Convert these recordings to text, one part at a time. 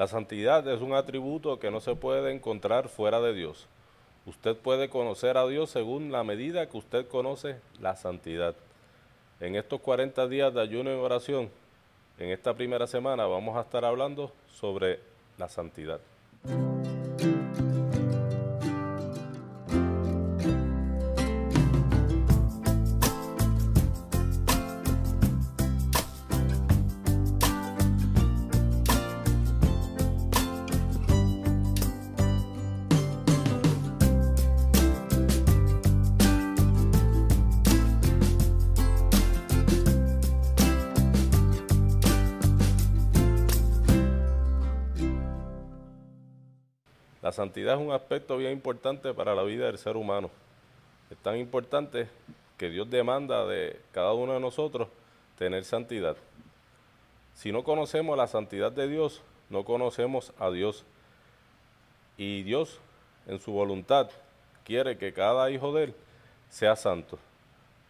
La santidad es un atributo que no se puede encontrar fuera de Dios. Usted puede conocer a Dios según la medida que usted conoce la santidad. En estos 40 días de ayuno y oración, en esta primera semana vamos a estar hablando sobre la santidad. Santidad es un aspecto bien importante para la vida del ser humano. Es tan importante que Dios demanda de cada uno de nosotros tener santidad. Si no conocemos la santidad de Dios, no conocemos a Dios. Y Dios, en su voluntad, quiere que cada hijo de Él sea santo.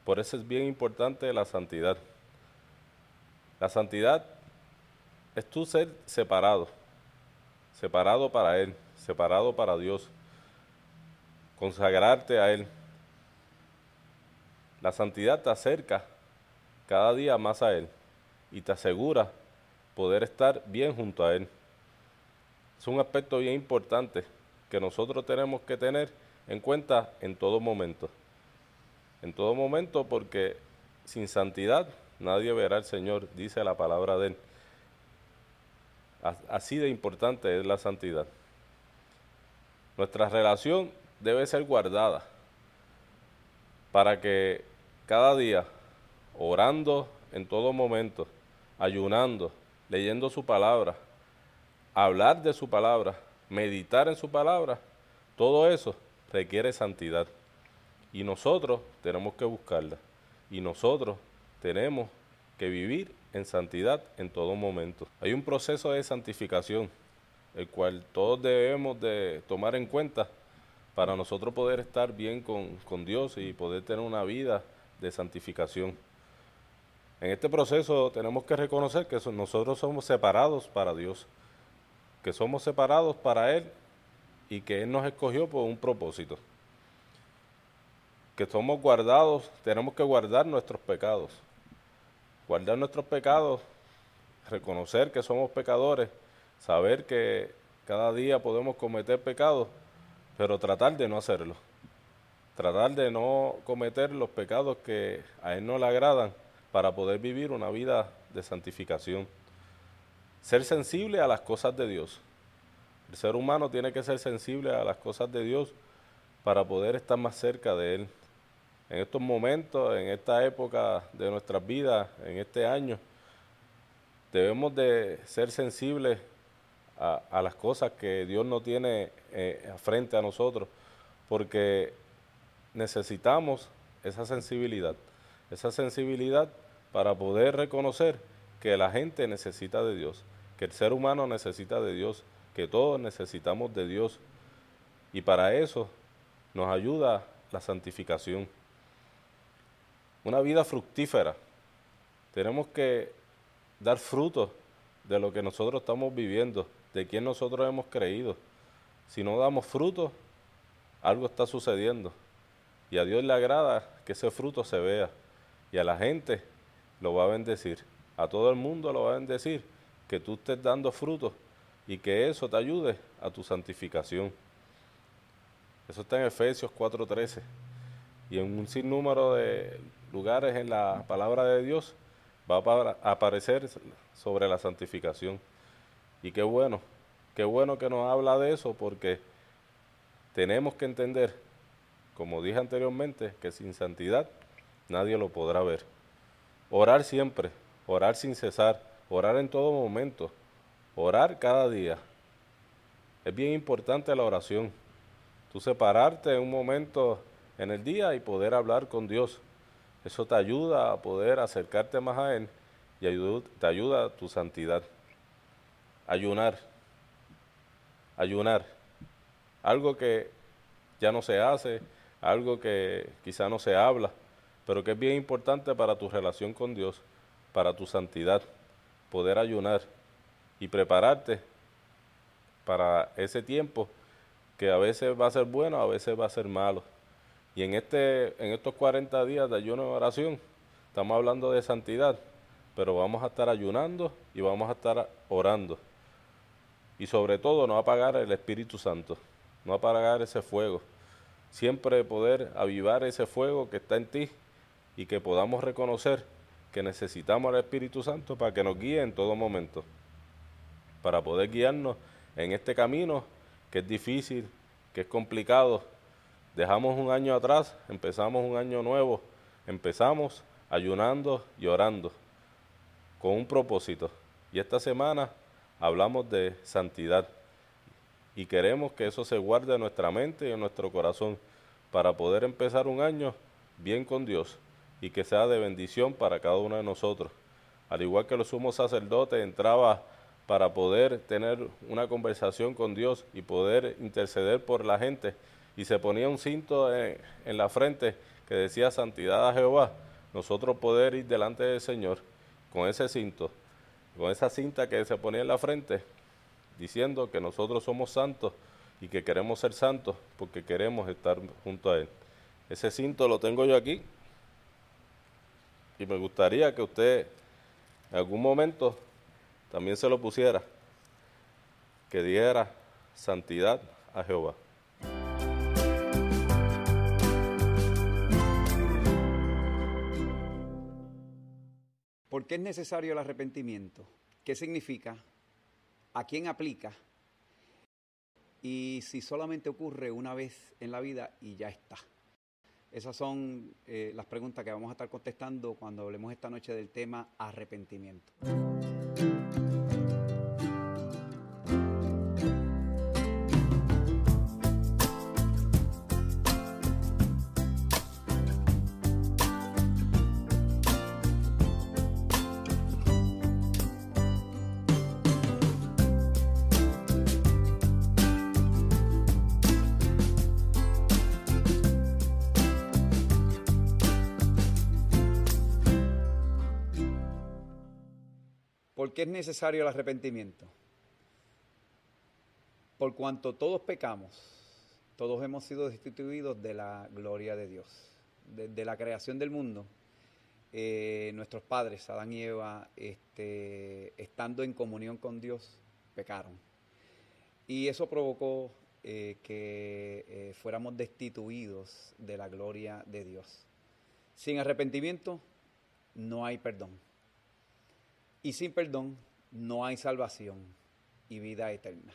Por eso es bien importante la santidad. La santidad es tu ser separado, separado para Él separado para Dios, consagrarte a Él. La santidad te acerca cada día más a Él y te asegura poder estar bien junto a Él. Es un aspecto bien importante que nosotros tenemos que tener en cuenta en todo momento. En todo momento porque sin santidad nadie verá al Señor, dice la palabra de Él. Así de importante es la santidad. Nuestra relación debe ser guardada para que cada día, orando en todo momento, ayunando, leyendo su palabra, hablar de su palabra, meditar en su palabra, todo eso requiere santidad. Y nosotros tenemos que buscarla. Y nosotros tenemos que vivir en santidad en todo momento. Hay un proceso de santificación el cual todos debemos de tomar en cuenta para nosotros poder estar bien con, Dios y poder tener una vida de santificación. En este proceso tenemos que reconocer que nosotros somos separados para Dios, que somos separados para Él y que Él nos escogió por un propósito. Que somos guardados, tenemos que guardar nuestros pecados. Guardar nuestros pecados, reconocer que somos pecadores saber que cada día podemos cometer pecados, pero tratar de no hacerlo. Tratar de no cometer los pecados que a Él no le agradan para poder vivir una vida de santificación. Ser sensible a las cosas de Dios. El ser humano tiene que ser sensible a las cosas de Dios para poder estar más cerca de Él. En estos momentos, en esta época de nuestras vidas, en este año, debemos de ser sensibles a, las cosas que Dios no tiene eh, frente a nosotros, porque necesitamos esa sensibilidad, esa sensibilidad para poder reconocer que la gente necesita de Dios, que el ser humano necesita de Dios, que todos necesitamos de Dios. Y para eso nos ayuda la santificación. Una vida fructífera. Tenemos que dar frutos de lo que nosotros estamos viviendo de quién nosotros hemos creído. Si no damos fruto, algo está sucediendo. Y a Dios le agrada que ese fruto se vea. Y a la gente lo va a bendecir. A todo el mundo lo va a bendecir. Que tú estés dando fruto y que eso te ayude a tu santificación. Eso está en Efesios 4:13. Y en un sinnúmero de lugares en la palabra de Dios va a aparecer sobre la santificación. Y qué bueno, qué bueno que nos habla de eso porque tenemos que entender, como dije anteriormente, que sin santidad nadie lo podrá ver. Orar siempre, orar sin cesar, orar en todo momento, orar cada día. Es bien importante la oración. Tú separarte un momento en el día y poder hablar con Dios. Eso te ayuda a poder acercarte más a Él y te ayuda tu santidad ayunar. Ayunar. Algo que ya no se hace, algo que quizá no se habla, pero que es bien importante para tu relación con Dios, para tu santidad, poder ayunar y prepararte para ese tiempo que a veces va a ser bueno, a veces va a ser malo. Y en, este, en estos 40 días de ayuno y oración, estamos hablando de santidad, pero vamos a estar ayunando y vamos a estar orando. Y sobre todo no apagar el Espíritu Santo, no apagar ese fuego. Siempre poder avivar ese fuego que está en ti y que podamos reconocer que necesitamos al Espíritu Santo para que nos guíe en todo momento, para poder guiarnos en este camino que es difícil, que es complicado. Dejamos un año atrás, empezamos un año nuevo, empezamos ayunando y orando con un propósito. Y esta semana hablamos de santidad y queremos que eso se guarde en nuestra mente y en nuestro corazón para poder empezar un año bien con Dios y que sea de bendición para cada uno de nosotros. Al igual que los sumos sacerdotes entraba para poder tener una conversación con Dios y poder interceder por la gente y se ponía un cinto en, en la frente que decía santidad a Jehová, nosotros poder ir delante del Señor con ese cinto, con esa cinta que se ponía en la frente, diciendo que nosotros somos santos y que queremos ser santos porque queremos estar junto a Él. Ese cinto lo tengo yo aquí y me gustaría que usted en algún momento también se lo pusiera, que diera santidad a Jehová. Qué es necesario el arrepentimiento? ¿Qué significa? ¿A quién aplica? Y si solamente ocurre una vez en la vida y ya está. Esas son eh, las preguntas que vamos a estar contestando cuando hablemos esta noche del tema arrepentimiento. Qué es necesario el arrepentimiento? Por cuanto todos pecamos, todos hemos sido destituidos de la gloria de Dios. Desde la creación del mundo, eh, nuestros padres, Adán y Eva, este, estando en comunión con Dios, pecaron. Y eso provocó eh, que eh, fuéramos destituidos de la gloria de Dios. Sin arrepentimiento no hay perdón. Y sin perdón no hay salvación y vida eterna.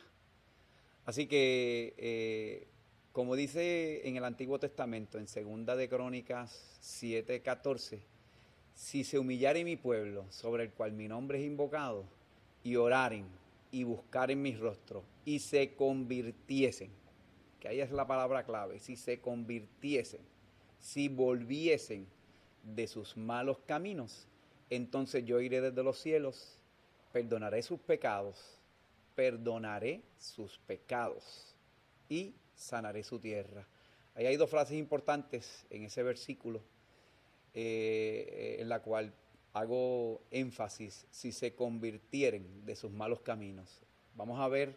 Así que, eh, como dice en el Antiguo Testamento, en Segunda de Crónicas 7:14, si se humillare mi pueblo, sobre el cual mi nombre es invocado, y oraren y buscaren mi rostro, y se convirtiesen, que ahí es la palabra clave, si se convirtiesen, si volviesen de sus malos caminos, entonces yo iré desde los cielos, perdonaré sus pecados, perdonaré sus pecados y sanaré su tierra. Ahí hay dos frases importantes en ese versículo eh, en la cual hago énfasis, si se convirtieren de sus malos caminos. Vamos a ver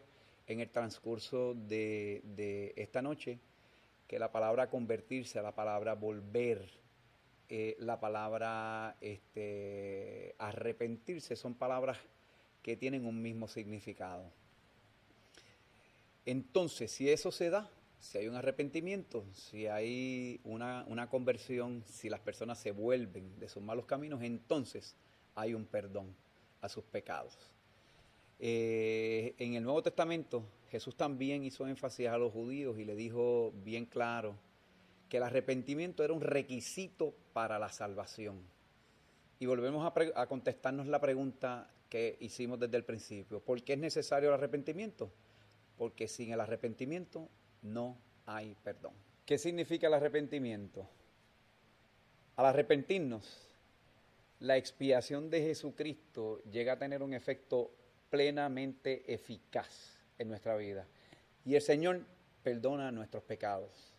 en el transcurso de, de esta noche que la palabra convertirse, la palabra volver, eh, la palabra este, arrepentirse son palabras que tienen un mismo significado. Entonces, si eso se da, si hay un arrepentimiento, si hay una, conversión, si las personas se vuelven de sus malos caminos, entonces hay un perdón a sus pecados. Eh, en el Nuevo Testamento, Jesús también hizo énfasis a los judíos y le dijo bien claro que el arrepentimiento era un requisito para la salvación. Y volvemos a, contestarnos la pregunta que hicimos desde el principio. ¿Por qué es necesario el arrepentimiento? Porque sin el arrepentimiento no hay perdón. ¿Qué significa el arrepentimiento? Al arrepentirnos, la expiación de Jesucristo llega a tener un efecto plenamente eficaz en nuestra vida. Y el Señor perdona nuestros pecados.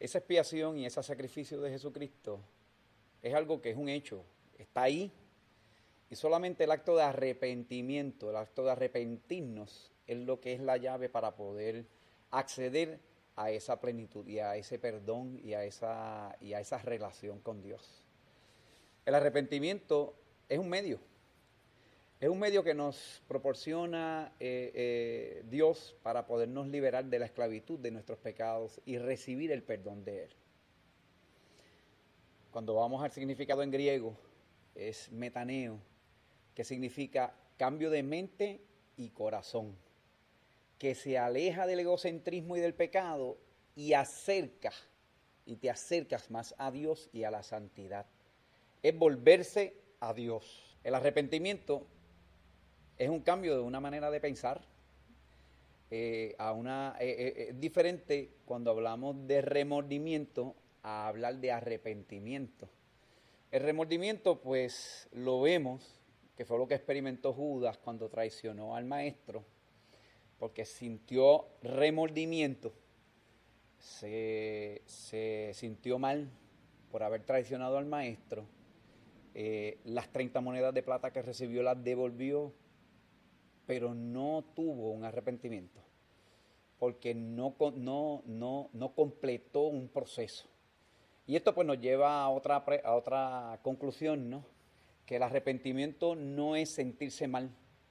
Esa expiación y ese sacrificio de Jesucristo es algo que es un hecho, está ahí Y solamente el acto de arrepentimiento, el acto de arrepentirnos, es lo que es la llave para poder acceder a esa plenitud y a ese perdón y a esa, y a esa relación con Dios. El arrepentimiento es un medio, es un medio que nos proporciona eh, eh, Dios para podernos liberar de la esclavitud de nuestros pecados y recibir el perdón de Él. Cuando vamos al significado en griego, es metaneo, que significa cambio de mente y corazón, que se aleja del egocentrismo y del pecado y acerca, y te acercas más a Dios y a la santidad. Es volverse a Dios. El arrepentimiento es un cambio de una manera de pensar. Eh, a una, eh, eh, es diferente cuando hablamos de remordimiento a hablar de arrepentimiento. El remordimiento, pues lo vemos, que fue lo que experimentó Judas cuando traicionó al maestro, porque sintió remordimiento, se, sintió mal por haber traicionado al maestro, las 30 monedas de plata que recibió las devolvió, pero no tuvo un arrepentimiento, porque no, no, no, no completó un proceso. Y esto pues nos lleva a otra, a otra conclusión, ¿no? Que el arrepentimiento no es sentirse mal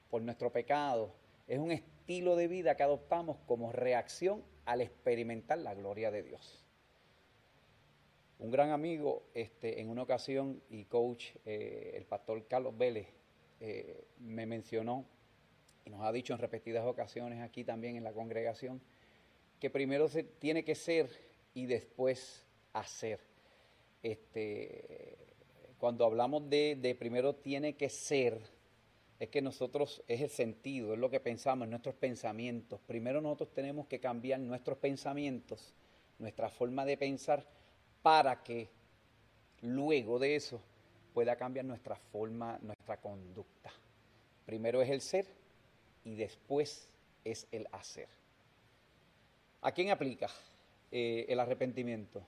por nuestro pecado, es un estilo de vida que adoptamos como reacción al experimentar la gloria de Dios. Un gran amigo este, en una ocasión y coach, eh, el pastor Carlos Vélez, eh, me mencionó y nos ha dicho en repetidas ocasiones aquí también en la congregación, que primero se tiene que ser y después hacer. Este, cuando hablamos de, de primero tiene que ser, es que nosotros es el sentido, es lo que pensamos, nuestros pensamientos. Primero nosotros tenemos que cambiar nuestros pensamientos, nuestra forma de pensar, para que luego de eso pueda cambiar nuestra forma, nuestra conducta. Primero es el ser y después es el hacer. ¿A quién aplica eh, el arrepentimiento?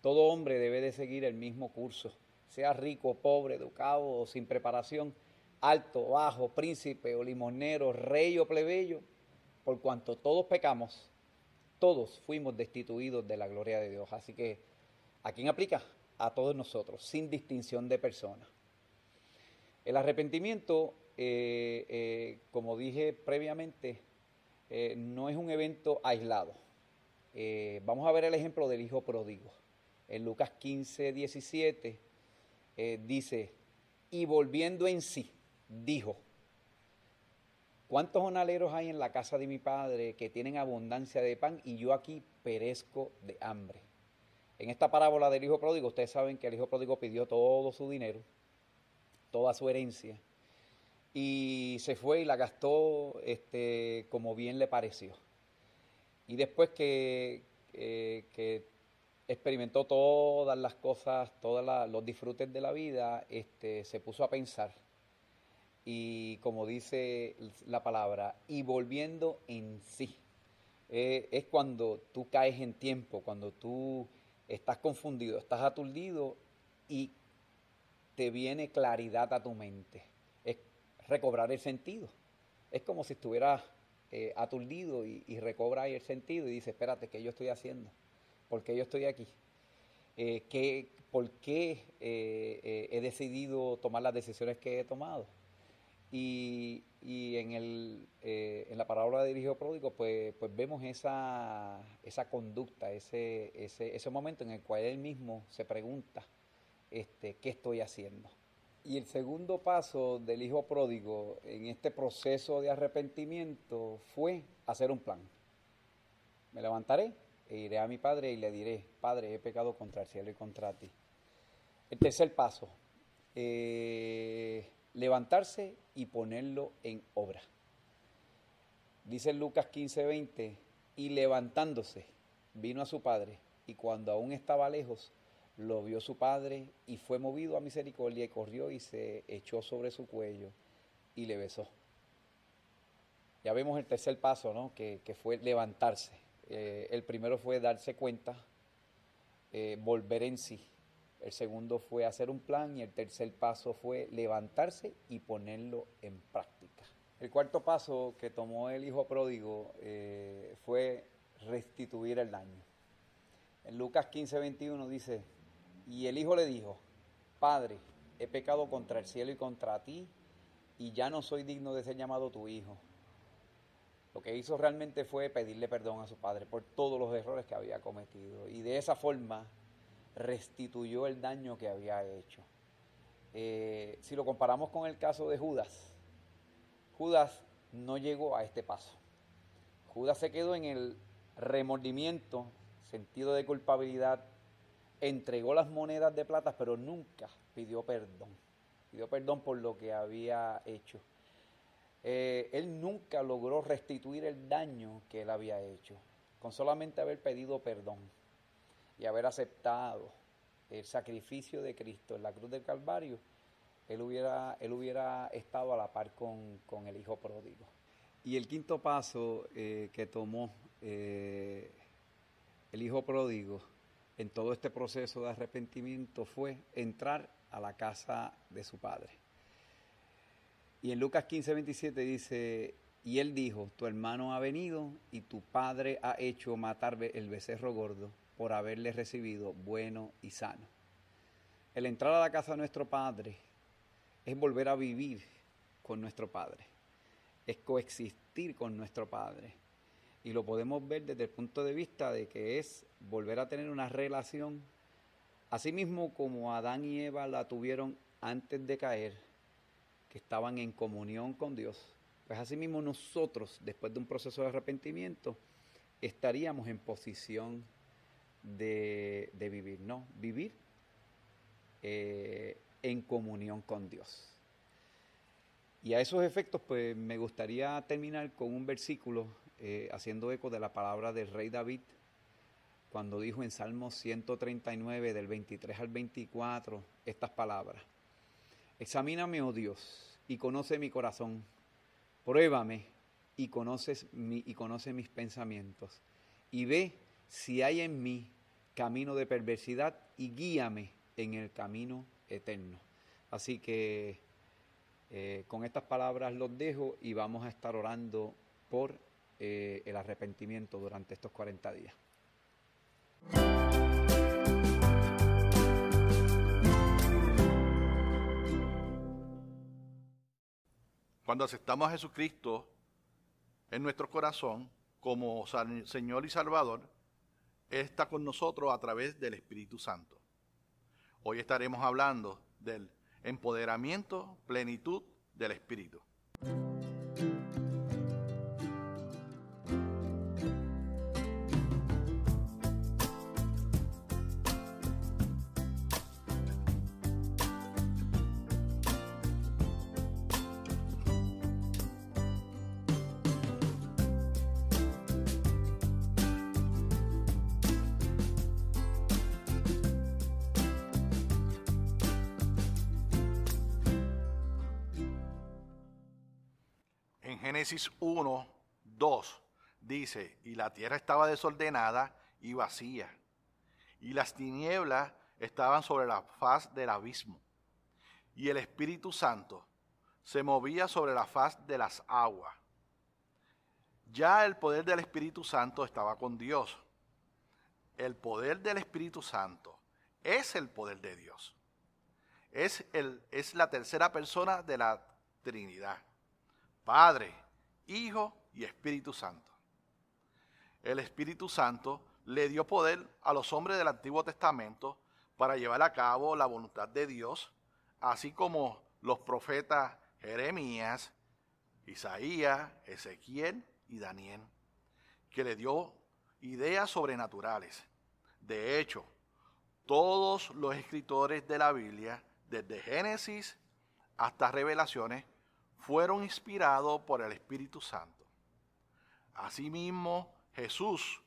Todo hombre debe de seguir el mismo curso, sea rico, pobre, educado o sin preparación, alto, bajo, príncipe o limonero, rey o plebeyo, por cuanto todos pecamos, todos fuimos destituidos de la gloria de Dios. Así que, ¿a quién aplica? A todos nosotros, sin distinción de persona. El arrepentimiento eh, eh, como dije previamente, eh, no es un evento aislado. vamos a ver el ejemplo del hijo pródigo. En Lucas 15, 17 dice, y volviendo en sí, dijo, ¿cuántos jornaleros hay en la casa de mi padre que tienen abundancia de pan y yo aquí perezco de hambre? En esta parábola del hijo pródigo, ustedes saben que el hijo pródigo pidió todo su dinero, toda su herencia, y se fue y la gastó este, como bien le pareció. Y después que, que experimentó todas las cosas, todos los disfrutes de la vida, este, se puso a pensar. Y como dice la palabra, y volviendo en sí. Eh, es cuando tú caes en tiempo, cuando tú estás confundido, estás aturdido y te viene claridad a tu mente recobrar el sentido. Es como si estuviera eh, aturdido y, recobra el sentido y dice, espérate, ¿qué yo estoy haciendo? ¿Por qué yo estoy aquí? Eh, ¿Por qué eh, he decidido tomar las decisiones que he tomado? Y, en, el, en la palabra de Hijo Pródigo, pues, pues vemos esa, esa conducta, ese, ese, ese momento en el cual él mismo se pregunta, este, ¿qué estoy haciendo? Y el segundo paso del hijo pródigo en este proceso de arrepentimiento fue hacer un plan. Me levantaré e iré a mi padre y le diré, Padre, he pecado contra el cielo y contra ti. El tercer paso, eh, levantarse y ponerlo en obra. Dice Lucas 15, 20, y levantándose, vino a su padre, y cuando aún estaba lejos, lo vio su padre y fue movido a misericordia y corrió y se echó sobre su cuello y le besó. Ya vemos el tercer paso, ¿no? que, fue levantarse. Eh, el primero fue darse cuenta, eh, volver en sí. el segundo fue hacer un plan y el tercer paso fue levantarse y ponerlo en práctica. El cuarto paso que tomó el hijo pródigo eh, fue restituir el daño. En Lucas 15, 21 dice, y el hijo le dijo, Padre, he pecado contra el cielo y contra ti, y ya no soy digno de ser llamado tu hijo. Lo que hizo realmente fue pedirle perdón a su padre por todos los errores que había cometido. Y de esa forma restituyó el daño que había hecho. Eh, si lo comparamos con el caso de Judas, Judas no llegó a este paso. Judas se quedó en el remordimiento, sentido de culpabilidad, entregó las monedas de plata, pero nunca pidió perdón. Pidió perdón por lo que había hecho. Eh, él nunca logró restituir el daño que él había hecho, con solamente haber pedido perdón y haber aceptado el sacrificio de Cristo en la cruz del Calvario, él hubiera, él hubiera estado a la par con, el Hijo pródigo. Y el quinto paso eh, que tomó eh, el Hijo pródigo en todo este proceso de arrepentimiento fue entrar a la casa de su padre. Y en Lucas 15, 27 dice, y él dijo, tu hermano ha venido y tu padre ha hecho matar el becerro gordo por haberle recibido bueno y sano. El entrar a la casa de nuestro Padre es volver a vivir con nuestro Padre, es coexistir con nuestro Padre. Y lo podemos ver desde el punto de vista de que es volver a tener una relación, así mismo como Adán y Eva la tuvieron antes de caer, que estaban en comunión con Dios. Pues así mismo nosotros, después de un proceso de arrepentimiento, estaríamos en posición de, vivir, no, vivir eh, en comunión con Dios. Y a esos efectos, pues me gustaría terminar con un versículo eh, haciendo eco de la palabra del rey David, cuando dijo en Salmo 139, del 23 al 24, estas palabras. Examíname, oh Dios, y conoce mi corazón. Pruébame y, mi, y conoce mis pensamientos. Y ve si hay en mí camino de perversidad y guíame en el camino eterno. Así que eh, con estas palabras los dejo y vamos a estar orando por eh, el arrepentimiento durante estos 40 días. Cuando aceptamos a Jesucristo en nuestro corazón como Señor y Salvador, está con nosotros a través del Espíritu Santo. Hoy estaremos hablando del empoderamiento, plenitud del Espíritu. Génesis 1, 2 dice, y la tierra estaba desordenada y vacía, y las tinieblas estaban sobre la faz del abismo, y el Espíritu Santo se movía sobre la faz de las aguas. Ya el poder del Espíritu Santo estaba con Dios. El poder del Espíritu Santo es el poder de Dios. Es, el, es la tercera persona de la Trinidad. Padre, Hijo y Espíritu Santo. El Espíritu Santo le dio poder a los hombres del Antiguo Testamento para llevar a cabo la voluntad de Dios, así como los profetas Jeremías, Isaías, Ezequiel y Daniel, que le dio ideas sobrenaturales. De hecho, todos los escritores de la Biblia, desde Génesis hasta Revelaciones, fueron inspirados por el Espíritu Santo. Asimismo, Jesús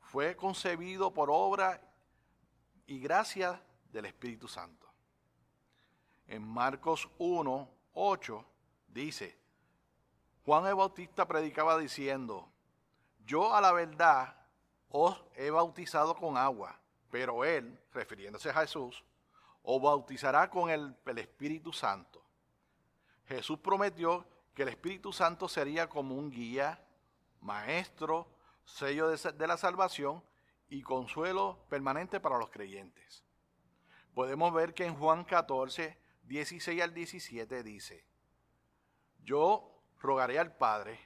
fue concebido por obra y gracia del Espíritu Santo. En Marcos 1, 8 dice, Juan el Bautista predicaba diciendo, yo a la verdad os he bautizado con agua, pero él, refiriéndose a Jesús, o bautizará con el, el Espíritu Santo. Jesús prometió que el Espíritu Santo sería como un guía, maestro, sello de, la salvación y consuelo permanente para los creyentes. Podemos ver que en Juan 14, 16 al 17 dice, yo rogaré al Padre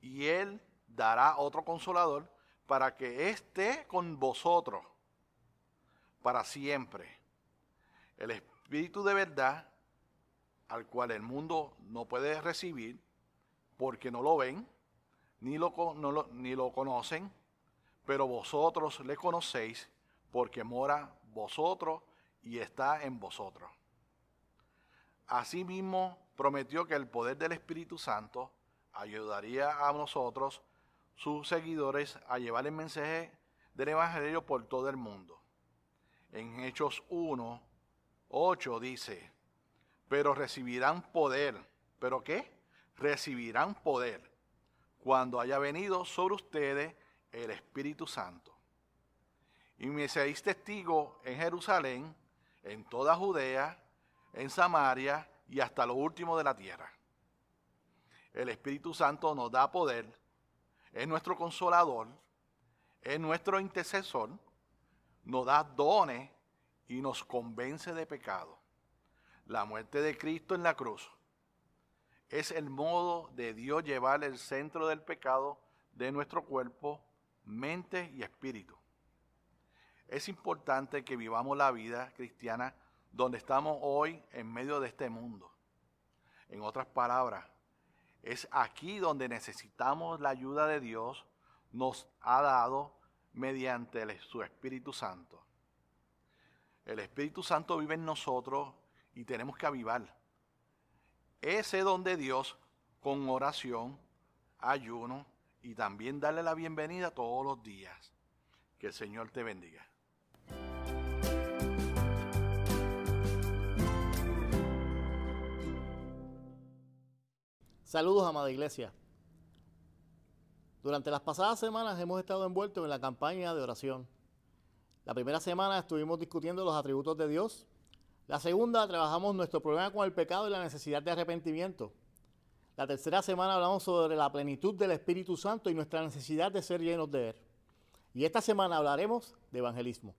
y Él dará otro consolador para que esté con vosotros para siempre. El Espíritu de verdad, al cual el mundo no puede recibir porque no lo ven, ni lo, ni lo conocen, pero vosotros le conocéis porque mora vosotros y está en vosotros. Asimismo, prometió que el poder del Espíritu Santo ayudaría a nosotros, sus seguidores, a llevar el mensaje del Evangelio por todo el mundo. En Hechos 1, 8 dice, pero recibirán poder. ¿Pero qué? Recibirán poder cuando haya venido sobre ustedes el Espíritu Santo. Y me seréis testigo en Jerusalén, en toda Judea, en Samaria y hasta lo último de la tierra. El Espíritu Santo nos da poder, es nuestro consolador, es nuestro intercesor, nos da dones y nos convence de pecado. La muerte de Cristo en la cruz es el modo de Dios llevar el centro del pecado de nuestro cuerpo, mente y espíritu. Es importante que vivamos la vida cristiana donde estamos hoy en medio de este mundo. En otras palabras, es aquí donde necesitamos la ayuda de Dios, nos ha dado mediante su Espíritu Santo. El Espíritu Santo vive en nosotros y tenemos que avivar. Ese donde Dios, con oración, ayuno y también darle la bienvenida todos los días. Que el Señor te bendiga. Saludos, amada iglesia. Durante las pasadas semanas hemos estado envueltos en la campaña de oración. La primera semana estuvimos discutiendo los atributos de Dios. La segunda trabajamos nuestro problema con el pecado y la necesidad de arrepentimiento. La tercera semana hablamos sobre la plenitud del Espíritu Santo y nuestra necesidad de ser llenos de Él. Y esta semana hablaremos de evangelismo.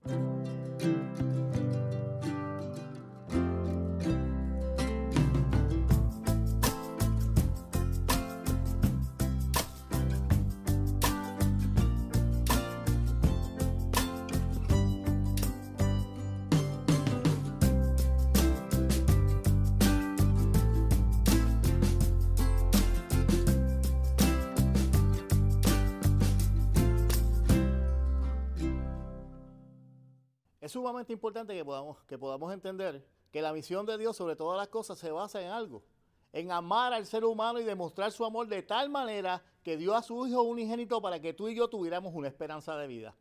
Sumamente importante que podamos, que podamos entender que la misión de Dios sobre todas las cosas se basa en algo, en amar al ser humano y demostrar su amor de tal manera que dio a su Hijo unigénito para que tú y yo tuviéramos una esperanza de vida.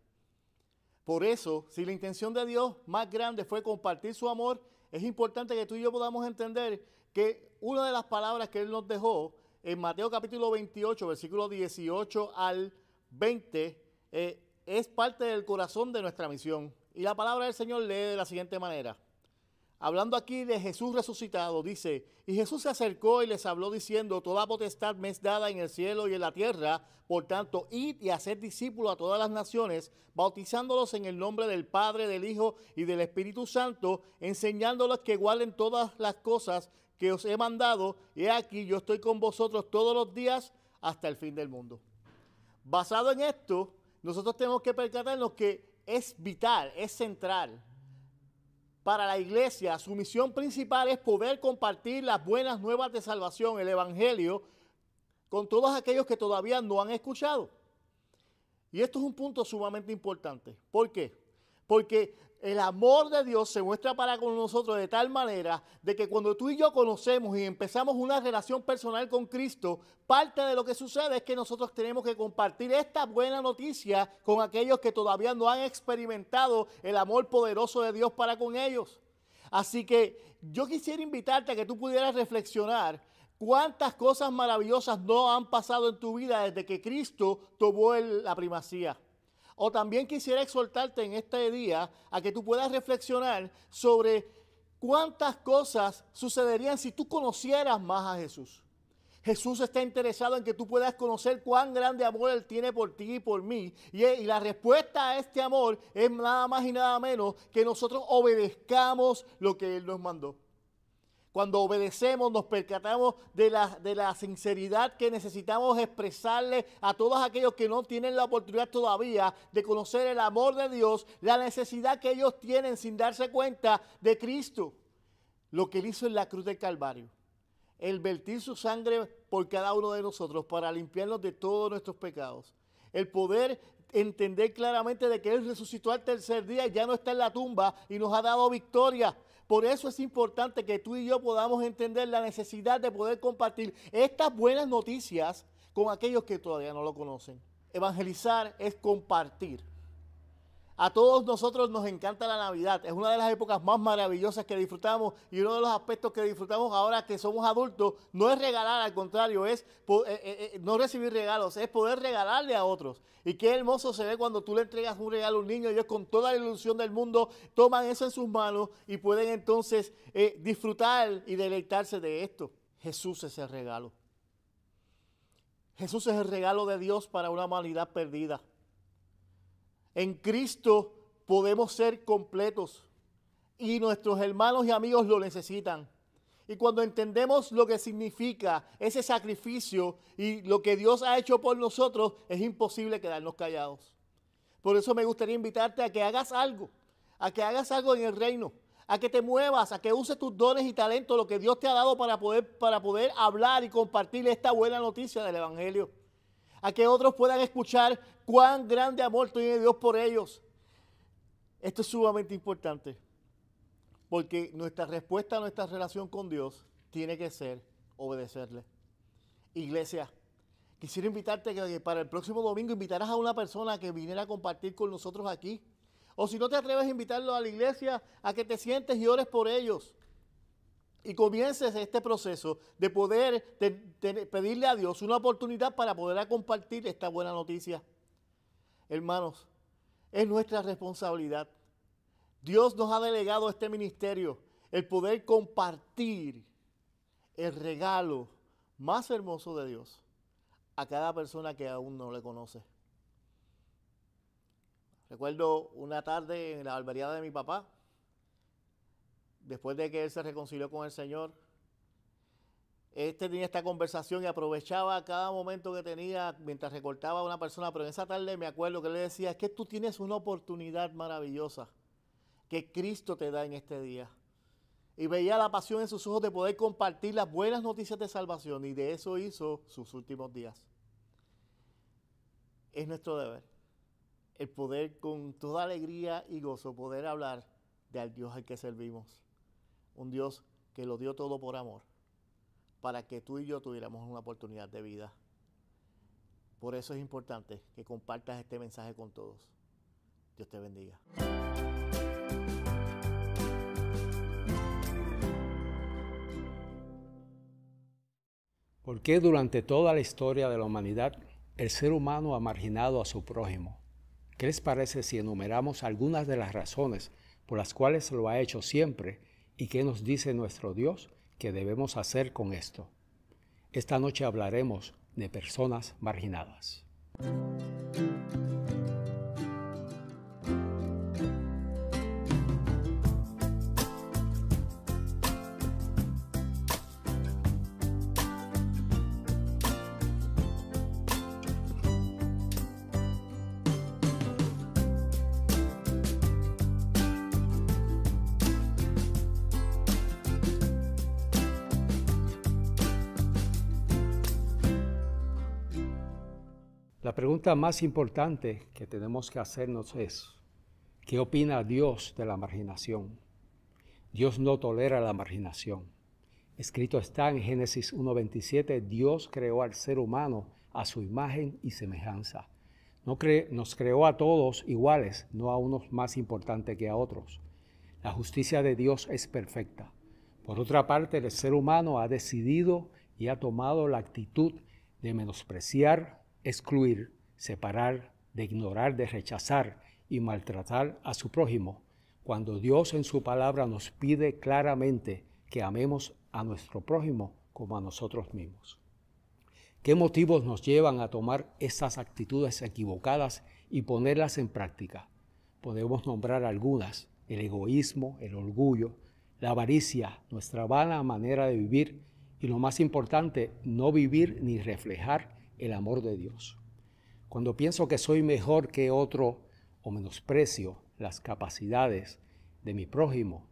Por eso, si la intención de Dios más grande fue compartir su amor, es importante que tú y yo podamos entender que una de las palabras que Él nos dejó en Mateo capítulo 28, versículo 18 al 20, eh, es parte del corazón de nuestra misión. Y la palabra del Señor lee de la siguiente manera. Hablando aquí de Jesús resucitado, dice, y Jesús se acercó y les habló diciendo, toda potestad me es dada en el cielo y en la tierra, por tanto, id y haced discípulos a todas las naciones, bautizándolos en el nombre del Padre, del Hijo y del Espíritu Santo, enseñándolos que guarden todas las cosas que os he mandado, y aquí yo estoy con vosotros todos los días hasta el fin del mundo. Basado en esto, nosotros tenemos que percatarnos que es vital, es central. Para la iglesia, su misión principal es poder compartir las buenas nuevas de salvación, el Evangelio, con todos aquellos que todavía no han escuchado. Y esto es un punto sumamente importante. ¿Por qué? Porque el amor de Dios se muestra para con nosotros de tal manera de que cuando tú y yo conocemos y empezamos una relación personal con Cristo, parte de lo que sucede es que nosotros tenemos que compartir esta buena noticia con aquellos que todavía no han experimentado el amor poderoso de Dios para con ellos. Así que yo quisiera invitarte a que tú pudieras reflexionar cuántas cosas maravillosas no han pasado en tu vida desde que Cristo tomó la primacía. O también quisiera exhortarte en este día a que tú puedas reflexionar sobre ¿Cuántas cosas sucederían si tú conocieras más a Jesús? Jesús está interesado en que tú puedas conocer cuán grande amor Él tiene por ti y por mí. Y, y, la respuesta a este amor es nada más y nada menos que nosotros obedezcamos lo que Él nos mandó. Cuando obedecemos nos percatamos de la, de la sinceridad que necesitamos expresarle a todos aquellos que no tienen la oportunidad todavía de conocer el amor de Dios, la necesidad que ellos tienen sin darse cuenta de Cristo, lo que Él hizo en la cruz del Calvario el vertir su sangre por cada uno de nosotros para limpiarnos de todos nuestros pecados. El poder entender claramente de que Él resucitó al tercer día y ya no está en la tumba y nos ha dado victoria. Por eso es importante que tú y yo podamos entender la necesidad de poder compartir estas buenas noticias con aquellos que todavía no lo conocen. Evangelizar es compartir. A todos nosotros nos encanta la Navidad. Es una de las épocas más maravillosas que disfrutamos y uno de los aspectos que disfrutamos ahora que somos adultos no es regalar, al contrario, es eh, eh, eh, no recibir regalos, es poder regalarle a otros. Y qué hermoso se ve cuando tú le entregas un regalo a un niño, ellos con toda la ilusión del mundo toman eso en sus manos y pueden entonces disfrutar y deleitarse de esto. Jesús es el regalo. Jesús es el regalo de Dios para una humanidad perdida. En Cristo podemos ser completos y nuestros hermanos y amigos lo necesitan. Y cuando entendemos lo que significa ese sacrificio y lo que Dios ha hecho por nosotros, es imposible quedarnos callados. Por eso me gustaría invitarte a que hagas algo, a que hagas algo en el reino, a que te muevas, a que uses tus dones y talentos, lo que Dios te ha dado para poder, para poder hablar y compartir esta buena noticia del Evangelio a que otros puedan escuchar cuán grande amor tiene Dios por ellos. Esto es sumamente importante, porque nuestra respuesta a nuestra relación con Dios tiene que ser obedecerle. Iglesia, quisiera invitarte que para el próximo domingo invitaras a una persona que viniera a compartir con nosotros aquí. O si no te atreves a invitarlo a la iglesia, a que te sientes y ores por ellos y comiences este proceso de poder pedirle a Dios una oportunidad para poder compartir esta buena noticia. Hermanos, es nuestra responsabilidad. Dios nos ha delegado este ministerio, el poder compartir el regalo más hermoso de Dios a cada persona que aún no le conoce. Recuerdo una tarde en la albería de mi papá, después de que él se reconcilió con el Señor, este tenía esta conversación y aprovechaba cada momento que tenía mientras recortaba a una persona, pero en esa tarde me acuerdo que le decía, es que tú tienes una oportunidad maravillosa que Cristo te da en este día. Y veía la pasión en sus ojos de poder compartir las buenas noticias de salvación y de eso hizo sus últimos días. Es nuestro deber el poder con toda alegría y gozo poder hablar del Dios al que servimos un Dios que lo dio todo por amor, para que tú y yo tuviéramos una oportunidad de vida. Por eso es importante que compartas este mensaje con todos. Dios te bendiga. ¿Por qué durante toda la historia de la humanidad el ser humano ha marginado a su prójimo? ¿Qué les parece si enumeramos algunas de las razones por las cuales lo ha hecho siempre ¿Y qué nos dice nuestro Dios que debemos hacer con esto? Esta noche hablaremos de personas marginadas. Pregunta más importante que tenemos que hacernos es, ¿qué opina Dios de la marginación? Dios no tolera la marginación. Escrito está en Génesis 1.27, Dios creó al ser humano a su imagen y semejanza. No nos creó a todos iguales, no a unos más importantes que a otros. La justicia de Dios es perfecta. Por otra parte, el ser humano ha decidido y ha tomado la actitud de menospreciar, excluir, separar, de ignorar, de rechazar y maltratar a su prójimo, cuando Dios en su palabra nos pide claramente que amemos a nuestro prójimo como a nosotros mismos. ¿Qué motivos nos llevan a tomar estas actitudes equivocadas y ponerlas en práctica? Podemos nombrar algunas, el egoísmo, el orgullo, la avaricia, nuestra vana manera de vivir y lo más importante, no vivir ni reflejar el amor de Dios. Cuando pienso que soy mejor que otro o menosprecio las capacidades de mi prójimo,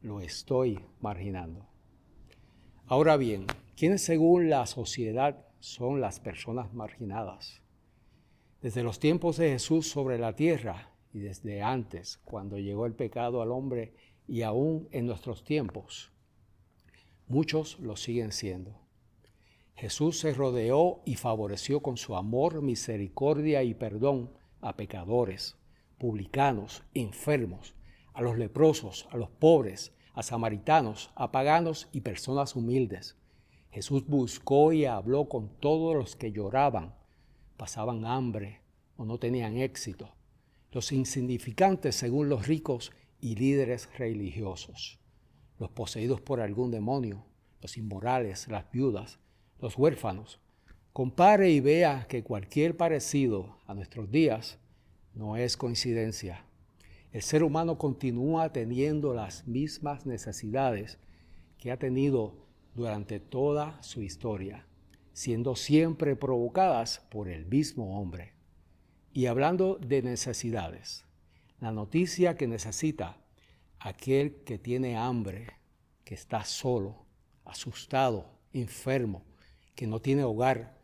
lo estoy marginando. Ahora bien, ¿quiénes según la sociedad son las personas marginadas? Desde los tiempos de Jesús sobre la tierra y desde antes, cuando llegó el pecado al hombre y aún en nuestros tiempos, muchos lo siguen siendo. Jesús se rodeó y favoreció con su amor, misericordia y perdón a pecadores, publicanos, enfermos, a los leprosos, a los pobres, a samaritanos, a paganos y personas humildes. Jesús buscó y habló con todos los que lloraban, pasaban hambre o no tenían éxito, los insignificantes según los ricos y líderes religiosos, los poseídos por algún demonio, los inmorales, las viudas, los huérfanos. Compare y vea que cualquier parecido a nuestros días no es coincidencia. El ser humano continúa teniendo las mismas necesidades que ha tenido durante toda su historia, siendo siempre provocadas por el mismo hombre. Y hablando de necesidades, la noticia que necesita aquel que tiene hambre, que está solo, asustado, enfermo, que no tiene hogar,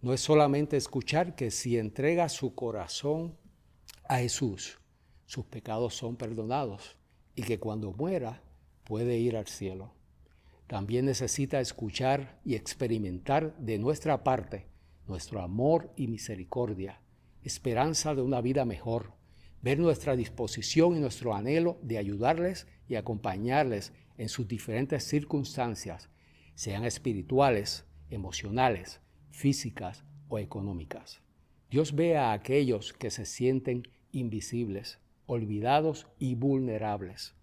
no es solamente escuchar que si entrega su corazón a Jesús, sus pecados son perdonados y que cuando muera puede ir al cielo. También necesita escuchar y experimentar de nuestra parte nuestro amor y misericordia, esperanza de una vida mejor, ver nuestra disposición y nuestro anhelo de ayudarles y acompañarles en sus diferentes circunstancias, sean espirituales, emocionales, físicas o económicas. Dios ve a aquellos que se sienten invisibles, olvidados y vulnerables.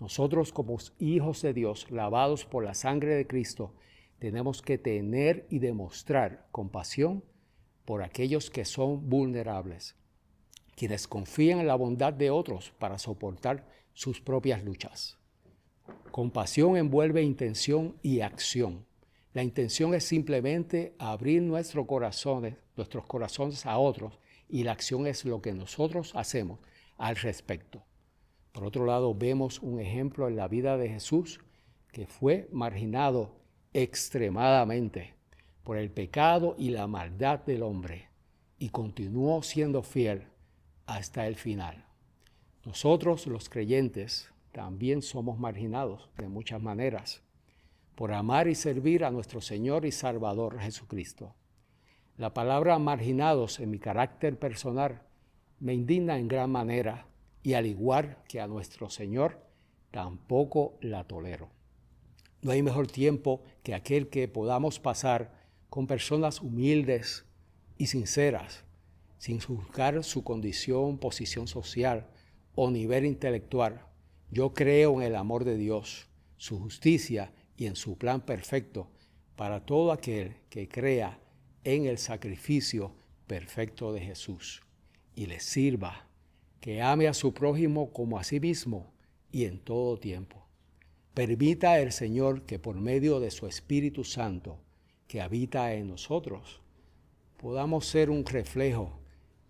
Nosotros como hijos de Dios, lavados por la sangre de Cristo, tenemos que tener y demostrar compasión por aquellos que son vulnerables, quienes confían en la bondad de otros para soportar sus propias luchas. Compasión envuelve intención y acción. La intención es simplemente abrir nuestros corazones, nuestros corazones a otros y la acción es lo que nosotros hacemos al respecto. Por otro lado, vemos un ejemplo en la vida de Jesús que fue marginado extremadamente por el pecado y la maldad del hombre y continuó siendo fiel hasta el final. Nosotros los creyentes también somos marginados de muchas maneras por amar y servir a nuestro Señor y Salvador Jesucristo. La palabra marginados en mi carácter personal me indigna en gran manera y al igual que a nuestro Señor, tampoco la tolero. No hay mejor tiempo que aquel que podamos pasar con personas humildes y sinceras, sin juzgar su condición, posición social o nivel intelectual. Yo creo en el amor de Dios, su justicia y en su plan perfecto para todo aquel que crea en el sacrificio perfecto de Jesús y le sirva, que ame a su prójimo como a sí mismo y en todo tiempo. Permita el Señor que por medio de su Espíritu Santo que habita en nosotros, podamos ser un reflejo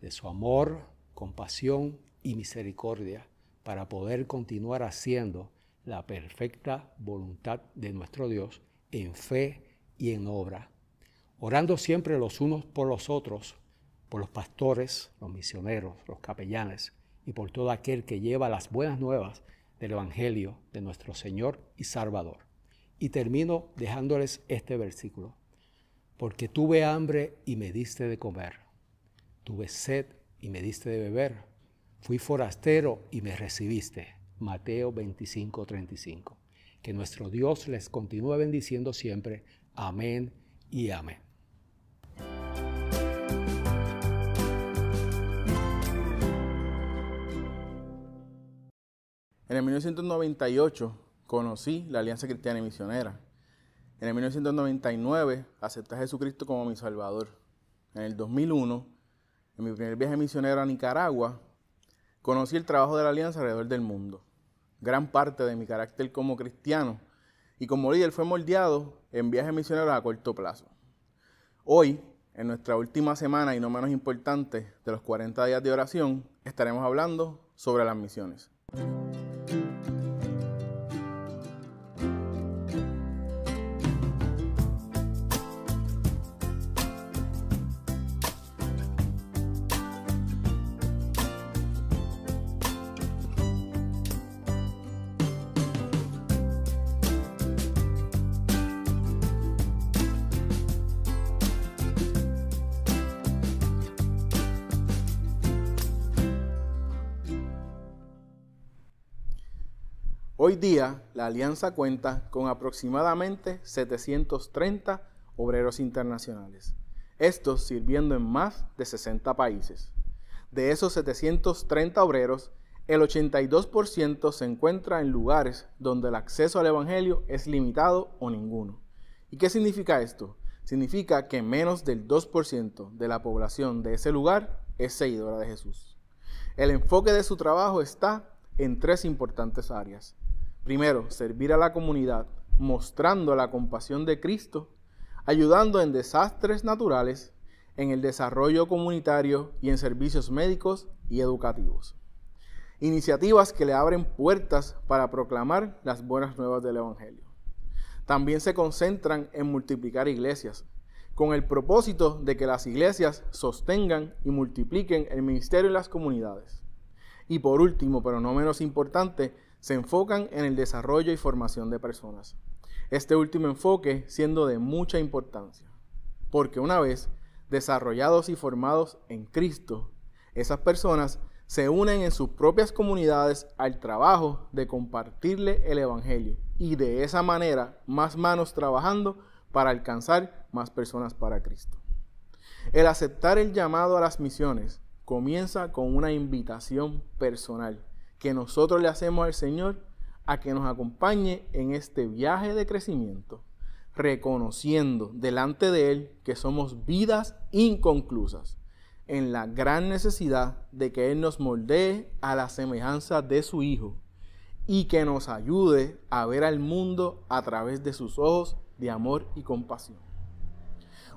de su amor, compasión y misericordia para poder continuar haciendo la perfecta voluntad de nuestro Dios en fe y en obra, orando siempre los unos por los otros por los pastores, los misioneros, los capellanes y por todo aquel que lleva las buenas nuevas del Evangelio de nuestro Señor y Salvador. Y termino dejándoles este versículo. Porque tuve hambre y me diste de comer. Tuve sed y me diste de beber. Fui forastero y me recibiste. Mateo 25, 35. Que nuestro Dios les continúe bendiciendo siempre. Amén y amén. En el 1998 conocí la Alianza Cristiana y Misionera. En el 1999 acepté a Jesucristo como mi Salvador. En el 2001, en mi primer viaje misionero a Nicaragua, conocí el trabajo de la Alianza alrededor del mundo. Gran parte de mi carácter como cristiano y como líder fue moldeado en viajes misioneros a corto plazo. Hoy, en nuestra última semana y no menos importante de los 40 días de oración, estaremos hablando sobre las misiones. Hoy día, la alianza cuenta con aproximadamente 730 obreros internacionales, estos sirviendo en más de 60 países. De esos 730 obreros, el 82% se encuentra en lugares donde el acceso al Evangelio es limitado o ninguno. ¿Y qué significa esto? Significa que menos del 2% de la población de ese lugar es seguidora de Jesús. El enfoque de su trabajo está en tres importantes áreas. Primero, servir a la comunidad, mostrando la compasión de Cristo, ayudando en desastres naturales, en el desarrollo comunitario y en servicios médicos y educativos. Iniciativas que le abren puertas para proclamar las buenas nuevas del Evangelio. También se concentran en multiplicar iglesias, con el propósito de que las iglesias sostengan y multipliquen el ministerio en las comunidades. Y por último, pero no menos importante, se enfocan en el desarrollo y formación de personas. Este último enfoque siendo de mucha importancia, porque una vez desarrollados y formados en Cristo, esas personas se unen en sus propias comunidades al trabajo de compartirle el Evangelio y de esa manera más manos trabajando para alcanzar más personas para Cristo. El aceptar el llamado a las misiones comienza con una invitación personal que nosotros le hacemos al Señor a que nos acompañe en este viaje de crecimiento, reconociendo delante de Él que somos vidas inconclusas, en la gran necesidad de que Él nos moldee a la semejanza de su Hijo y que nos ayude a ver al mundo a través de sus ojos de amor y compasión.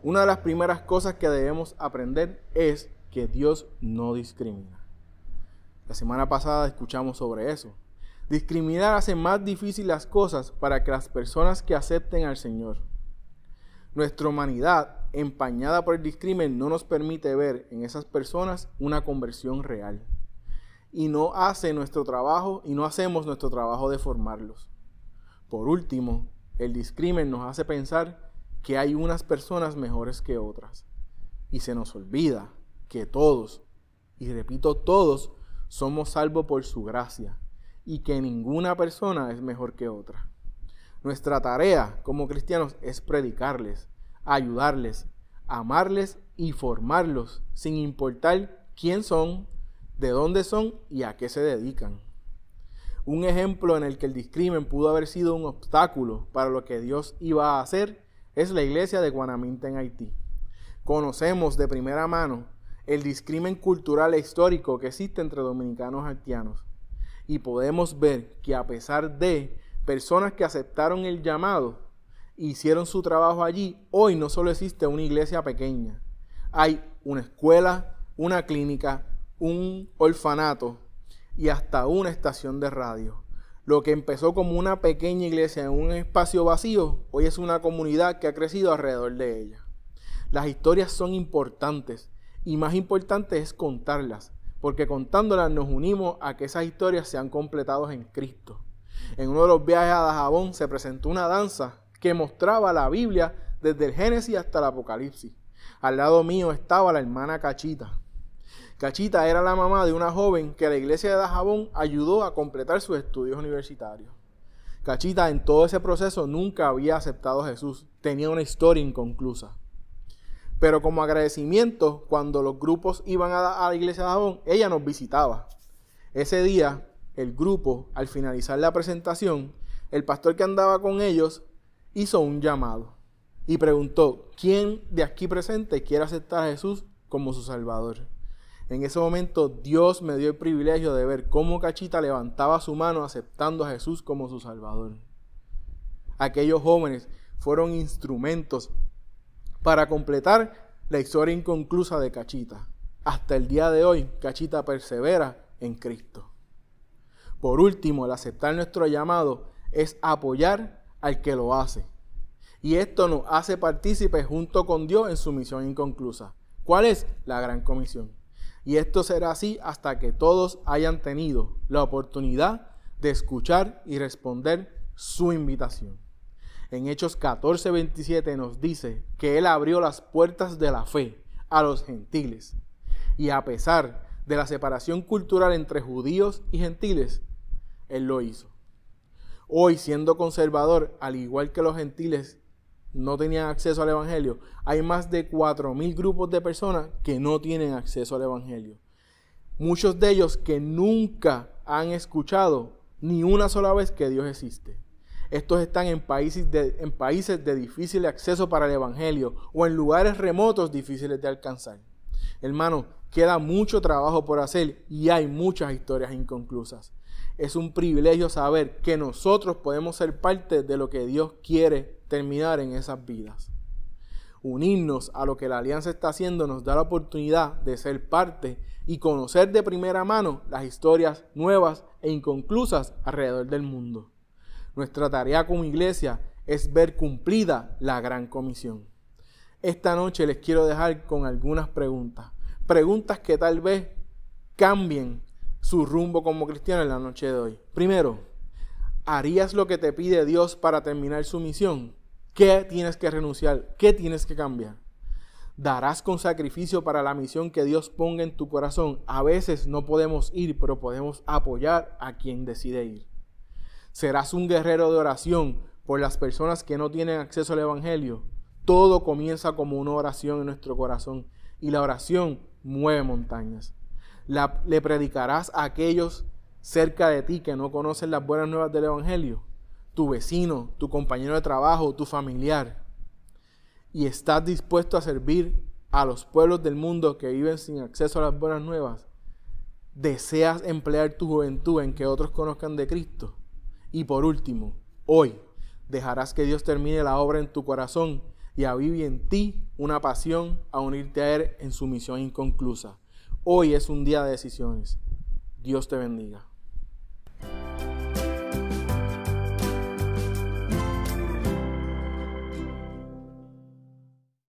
Una de las primeras cosas que debemos aprender es que Dios no discrimina. La semana pasada escuchamos sobre eso. Discriminar hace más difícil las cosas para que las personas que acepten al Señor. Nuestra humanidad, empañada por el discrimen, no nos permite ver en esas personas una conversión real. Y no hace nuestro trabajo y no hacemos nuestro trabajo de formarlos. Por último, el discrimen nos hace pensar que hay unas personas mejores que otras. Y se nos olvida que todos, y repito todos, somos salvos por su gracia y que ninguna persona es mejor que otra. Nuestra tarea como cristianos es predicarles, ayudarles, amarles y formarlos sin importar quién son, de dónde son y a qué se dedican. Un ejemplo en el que el discrimen pudo haber sido un obstáculo para lo que Dios iba a hacer es la iglesia de Guanaminta en Haití. Conocemos de primera mano el discrimen cultural e histórico que existe entre dominicanos haitianos. Y podemos ver que a pesar de personas que aceptaron el llamado, hicieron su trabajo allí, hoy no solo existe una iglesia pequeña, hay una escuela, una clínica, un orfanato y hasta una estación de radio. Lo que empezó como una pequeña iglesia en un espacio vacío, hoy es una comunidad que ha crecido alrededor de ella. Las historias son importantes y más importante es contarlas, porque contándolas nos unimos a que esas historias sean completadas en Cristo. En uno de los viajes a Dajabón se presentó una danza que mostraba la Biblia desde el Génesis hasta el Apocalipsis. Al lado mío estaba la hermana Cachita. Cachita era la mamá de una joven que la iglesia de Dajabón ayudó a completar sus estudios universitarios. Cachita en todo ese proceso nunca había aceptado a Jesús, tenía una historia inconclusa. Pero como agradecimiento, cuando los grupos iban a, la iglesia de Jabón, ella nos visitaba. Ese día el grupo, al finalizar la presentación, el pastor que andaba con ellos hizo un llamado y preguntó, ¿quién de aquí presente quiere aceptar a Jesús como su Salvador? En ese momento Dios me dio el privilegio de ver cómo Cachita levantaba su mano aceptando a Jesús como su Salvador. Aquellos jóvenes fueron instrumentos para completar la historia inconclusa de Cachita. Hasta el día de hoy, Cachita persevera en Cristo. Por último, el aceptar nuestro llamado es apoyar al que lo hace. Y esto nos hace partícipes junto con Dios en su misión inconclusa. ¿Cuál es? La gran comisión. Y esto será así hasta que todos hayan tenido la oportunidad de escuchar y responder su invitación. En Hechos 14, 27 nos dice que Él abrió las puertas de la fe a los gentiles. Y a pesar de la separación cultural entre judíos y gentiles, Él lo hizo. Hoy, siendo conservador, al igual que los gentiles no tenían acceso al Evangelio, hay más de 4.000 grupos de personas que no tienen acceso al Evangelio. Muchos de ellos que nunca han escuchado ni una sola vez que Dios existe. Estos están en países, de, en países de difícil acceso para el Evangelio o en lugares remotos difíciles de alcanzar. Hermano, queda mucho trabajo por hacer y hay muchas historias inconclusas. Es un privilegio saber que nosotros podemos ser parte de lo que Dios quiere terminar en esas vidas. Unirnos a lo que la alianza está haciendo nos da la oportunidad de ser parte y conocer de primera mano las historias nuevas e inconclusas alrededor del mundo. Nuestra tarea como iglesia es ver cumplida la gran comisión. Esta noche les quiero dejar con algunas preguntas. Preguntas que tal vez cambien su rumbo como cristiano en la noche de hoy. Primero, ¿harías lo que te pide Dios para terminar su misión? ¿Qué tienes que renunciar? ¿Qué tienes que cambiar? ¿Darás con sacrificio para la misión que Dios ponga en tu corazón? A veces no podemos ir, pero podemos apoyar a quien decide ir. ¿Serás un guerrero de oración por las personas que no tienen acceso al Evangelio? Todo comienza como una oración en nuestro corazón y la oración mueve montañas. ¿Le predicarás a aquellos cerca de ti que no conocen las buenas nuevas del Evangelio? tu vecino, tu compañero de trabajo, tu familiar, y estás dispuesto a servir a los pueblos del mundo que viven sin acceso a las buenas nuevas, deseas emplear tu juventud en que otros conozcan de Cristo. Y por último, hoy dejarás que Dios termine la obra en tu corazón y avive en ti una pasión a unirte a Él en su misión inconclusa. Hoy es un día de decisiones. Dios te bendiga.